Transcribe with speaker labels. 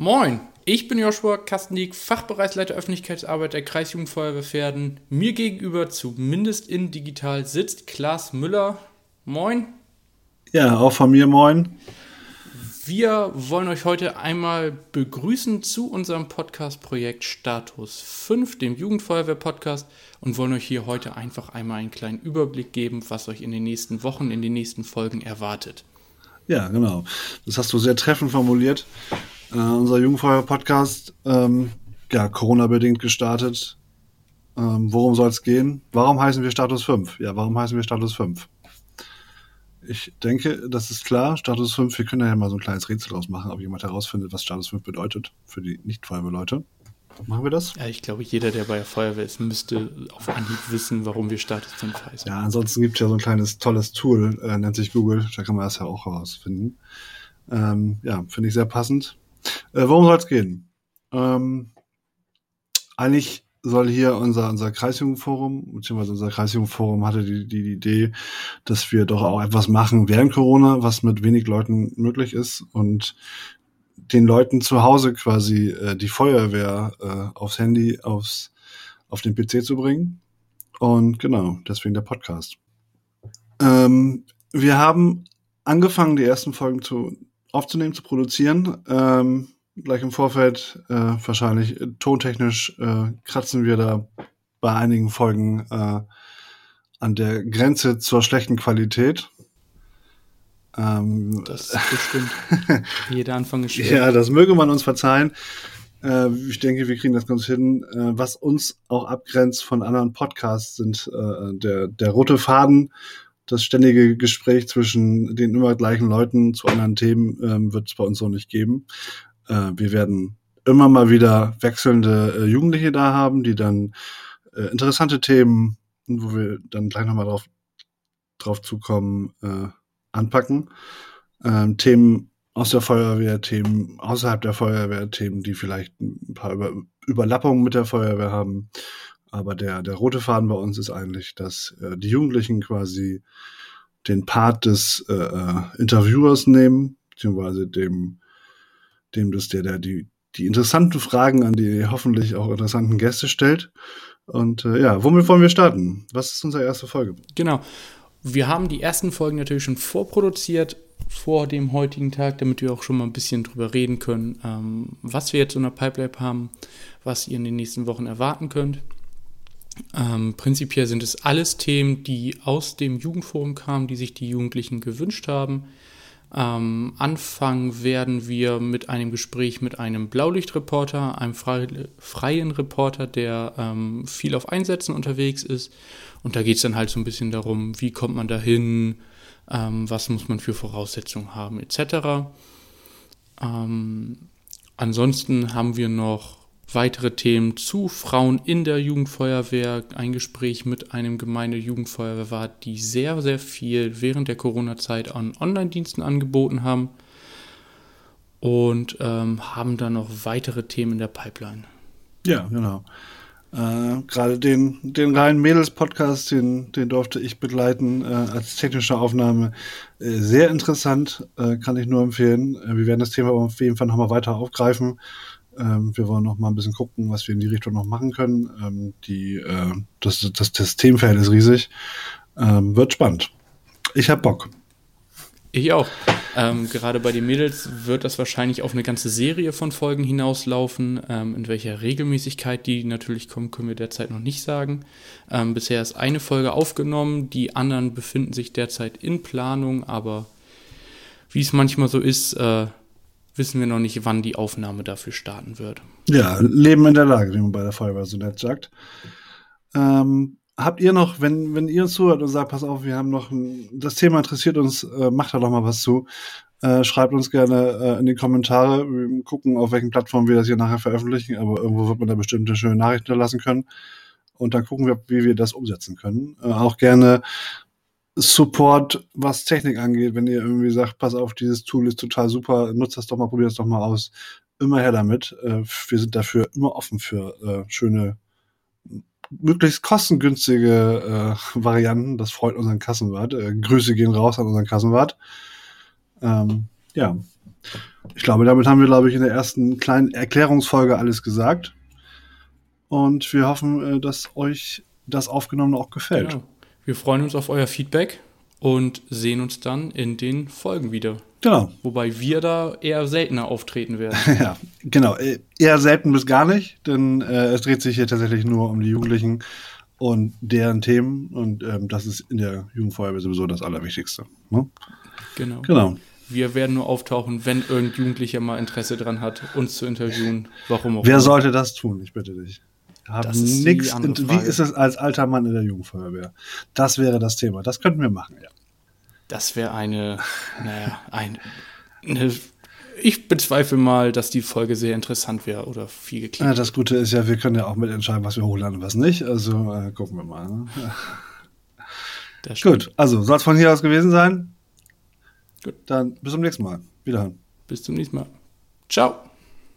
Speaker 1: Moin, ich bin Joshua Kastenik, Fachbereichsleiter Öffentlichkeitsarbeit der Kreisjugendfeuerwehr Pferden. Mir gegenüber, zumindest in digital, sitzt Klaas Müller. Moin.
Speaker 2: Ja, auch von mir moin.
Speaker 1: Wir wollen euch heute einmal begrüßen zu unserem Podcast-Projekt Status 5, dem Jugendfeuerwehr-Podcast, und wollen euch hier heute einfach einmal einen kleinen Überblick geben, was euch in den nächsten Wochen, in den nächsten Folgen erwartet.
Speaker 2: Ja, genau. Das hast du sehr treffend formuliert. Äh, unser Jugendfeuer-Podcast, ähm, ja, Corona-bedingt gestartet. Ähm, worum soll es gehen? Warum heißen wir Status 5? Ja, warum heißen wir Status 5? Ich denke, das ist klar. Status 5, wir können ja mal so ein kleines Rätsel draus machen, ob jemand herausfindet, was Status 5 bedeutet für die Nicht-Feuerwehrleute. Machen wir das?
Speaker 1: Ja, ich glaube, jeder, der bei der Feuerwehr ist, müsste auf Anhieb wissen, warum wir Status 5 heißen.
Speaker 2: Ja, ansonsten gibt es ja so ein kleines tolles Tool, äh, nennt sich Google, da kann man das ja auch herausfinden. Ähm, ja, finde ich sehr passend. Äh, worum soll es gehen? Ähm, eigentlich soll hier unser, unser Kreisjugendforum, beziehungsweise unser Kreisjugendforum hatte die, die, Idee, dass wir doch auch etwas machen während Corona, was mit wenig Leuten möglich ist und den Leuten zu Hause quasi äh, die Feuerwehr äh, aufs Handy, aufs, auf den PC zu bringen. Und genau, deswegen der Podcast. Ähm, wir haben angefangen, die ersten Folgen zu aufzunehmen, zu produzieren. Ähm, gleich im Vorfeld äh, wahrscheinlich äh, tontechnisch äh, kratzen wir da bei einigen Folgen äh, an der Grenze zur schlechten Qualität.
Speaker 1: Ähm, das bestimmt. Jeder Anfang ist schwer.
Speaker 2: Ja, das möge man uns verzeihen. Äh, ich denke, wir kriegen das ganz hin. Äh, was uns auch abgrenzt von anderen Podcasts sind äh, der, der rote Faden das ständige Gespräch zwischen den immer gleichen Leuten zu anderen Themen ähm, wird es bei uns so nicht geben. Äh, wir werden immer mal wieder wechselnde äh, Jugendliche da haben, die dann äh, interessante Themen, wo wir dann gleich nochmal drauf, drauf zukommen, äh, anpacken. Ähm, Themen aus der Feuerwehr, Themen außerhalb der Feuerwehr, Themen, die vielleicht ein paar Über Überlappungen mit der Feuerwehr haben. Aber der, der rote Faden bei uns ist eigentlich, dass äh, die Jugendlichen quasi den Part des äh, äh, Interviewers nehmen, beziehungsweise dem, dem das der, der die, die interessanten Fragen an die hoffentlich auch interessanten Gäste stellt. Und äh, ja, womit wollen wir starten? Was ist unsere erste Folge?
Speaker 1: Genau. Wir haben die ersten Folgen natürlich schon vorproduziert vor dem heutigen Tag, damit wir auch schon mal ein bisschen drüber reden können, ähm, was wir jetzt in der Pipeline haben, was ihr in den nächsten Wochen erwarten könnt. Ähm, prinzipiell sind es alles Themen, die aus dem Jugendforum kamen, die sich die Jugendlichen gewünscht haben. Ähm, anfangen werden wir mit einem Gespräch mit einem Blaulichtreporter, einem freien Reporter, der ähm, viel auf Einsätzen unterwegs ist. Und da geht es dann halt so ein bisschen darum, wie kommt man dahin, ähm, was muss man für Voraussetzungen haben, etc. Ähm, ansonsten haben wir noch weitere Themen zu Frauen in der Jugendfeuerwehr. Ein Gespräch mit einem Gemeindejugendfeuerwehrwart, die sehr, sehr viel während der Corona-Zeit an Online-Diensten angeboten haben. Und ähm, haben dann noch weitere Themen in der Pipeline.
Speaker 2: Ja, genau. Äh, Gerade den, den reinen Mädels-Podcast, den, den durfte ich begleiten äh, als technische Aufnahme. Äh, sehr interessant, äh, kann ich nur empfehlen. Äh, wir werden das Thema auf jeden Fall nochmal weiter aufgreifen. Ähm, wir wollen noch mal ein bisschen gucken, was wir in die Richtung noch machen können. Ähm, die, äh, das, das, das Themenfeld ist riesig. Ähm, wird spannend. Ich hab Bock.
Speaker 1: Ich auch. Ähm, gerade bei den Mädels wird das wahrscheinlich auf eine ganze Serie von Folgen hinauslaufen. Ähm, in welcher Regelmäßigkeit die natürlich kommen, können wir derzeit noch nicht sagen. Ähm, bisher ist eine Folge aufgenommen, die anderen befinden sich derzeit in Planung, aber wie es manchmal so ist, äh, wissen wir noch nicht, wann die Aufnahme dafür starten wird.
Speaker 2: Ja, Leben in der Lage, wie man bei der Feuerwehr so nett sagt. Ähm, habt ihr noch, wenn, wenn ihr zuhört und sagt, pass auf, wir haben noch ein, das Thema interessiert uns, äh, macht da doch mal was zu. Äh, schreibt uns gerne äh, in die Kommentare. Wir gucken, auf welchen Plattformen wir das hier nachher veröffentlichen, aber irgendwo wird man da bestimmt eine schöne Nachricht hinterlassen können. Und dann gucken wir, wie wir das umsetzen können. Äh, auch gerne Support, was Technik angeht, wenn ihr irgendwie sagt, pass auf, dieses Tool ist total super, nutzt das doch mal, probiert das doch mal aus. Immer her damit. Äh, wir sind dafür immer offen für äh, schöne, möglichst kostengünstige äh, Varianten. Das freut unseren Kassenwart. Grüße gehen raus an unseren Kassenwart. Ähm, ja. ich glaube, damit haben wir, glaube ich, in der ersten kleinen Erklärungsfolge alles gesagt. Und wir hoffen, dass euch das Aufgenommene auch gefällt. Genau.
Speaker 1: Wir freuen uns auf euer Feedback und sehen uns dann in den Folgen wieder.
Speaker 2: Genau.
Speaker 1: Wobei wir da eher seltener auftreten werden.
Speaker 2: ja, genau. Äh, eher selten bis gar nicht, denn äh, es dreht sich hier tatsächlich nur um die Jugendlichen und deren Themen. Und ähm, das ist in der Jugendfeuerwehr sowieso das Allerwichtigste. Ne?
Speaker 1: Genau. Genau. Wir werden nur auftauchen, wenn irgendein Jugendlicher mal Interesse dran hat, uns zu interviewen. Warum
Speaker 2: auch Wer immer. sollte das tun? Ich bitte dich. Haben nichts. Wie ist es als alter Mann in der Jugendfeuerwehr? Das wäre das Thema. Das könnten wir machen, ja.
Speaker 1: Das wäre eine, naja, ein, eine, ich bezweifle mal, dass die Folge sehr interessant wäre oder viel geklickt.
Speaker 2: Ja, das Gute ist ja, wir können ja auch mitentscheiden, was wir hochladen und was nicht. Also äh, gucken wir mal. Ne? Gut, also soll es von hier aus gewesen sein? Gut. Dann bis zum nächsten Mal. Wiederhören.
Speaker 1: Bis zum nächsten Mal. Ciao.